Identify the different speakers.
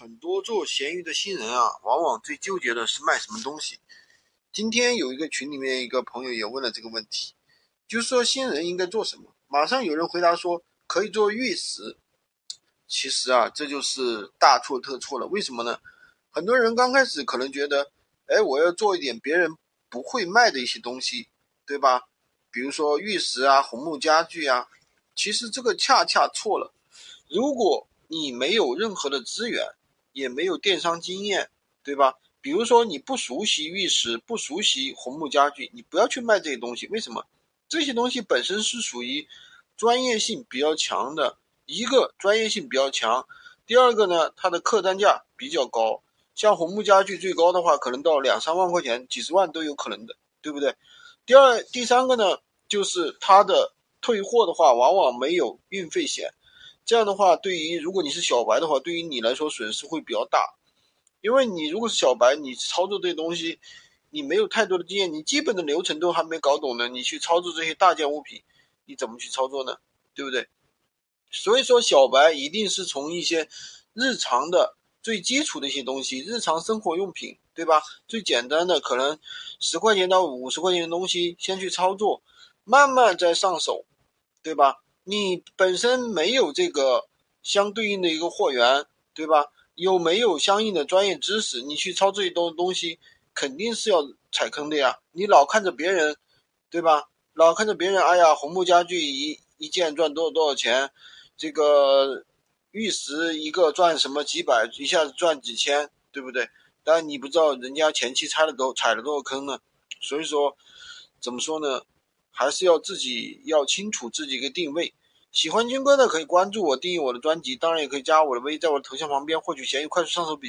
Speaker 1: 很多做闲鱼的新人啊，往往最纠结的是卖什么东西。今天有一个群里面一个朋友也问了这个问题，就是说新人应该做什么？马上有人回答说可以做玉石。其实啊，这就是大错特错了。为什么呢？很多人刚开始可能觉得，哎，我要做一点别人不会卖的一些东西，对吧？比如说玉石啊、红木家具啊。其实这个恰恰错了。如果你没有任何的资源，也没有电商经验，对吧？比如说你不熟悉玉石，不熟悉红木家具，你不要去卖这些东西。为什么？这些东西本身是属于专业性比较强的，一个专业性比较强，第二个呢，它的客单价比较高。像红木家具最高的话，可能到两三万块钱，几十万都有可能的，对不对？第二、第三个呢，就是它的退货的话，往往没有运费险。这样的话，对于如果你是小白的话，对于你来说损失会比较大，因为你如果是小白，你操作这些东西，你没有太多的经验，你基本的流程都还没搞懂呢，你去操作这些大件物品，你怎么去操作呢？对不对？所以说，小白一定是从一些日常的最基础的一些东西，日常生活用品，对吧？最简单的可能十块钱到五十块钱的东西先去操作，慢慢再上手，对吧？你本身没有这个相对应的一个货源，对吧？有没有相应的专业知识？你去操这些东东西，肯定是要踩坑的呀。你老看着别人，对吧？老看着别人，哎呀，红木家具一一件赚多少多少钱，这个玉石一个赚什么几百，一下子赚几千，对不对？但你不知道人家前期踩了多踩了多少坑呢。所以说，怎么说呢？还是要自己要清楚自己一个定位。喜欢军哥的可以关注我，订阅我的专辑，当然也可以加我的微，在我的头像旁边获取闲鱼快速上手笔。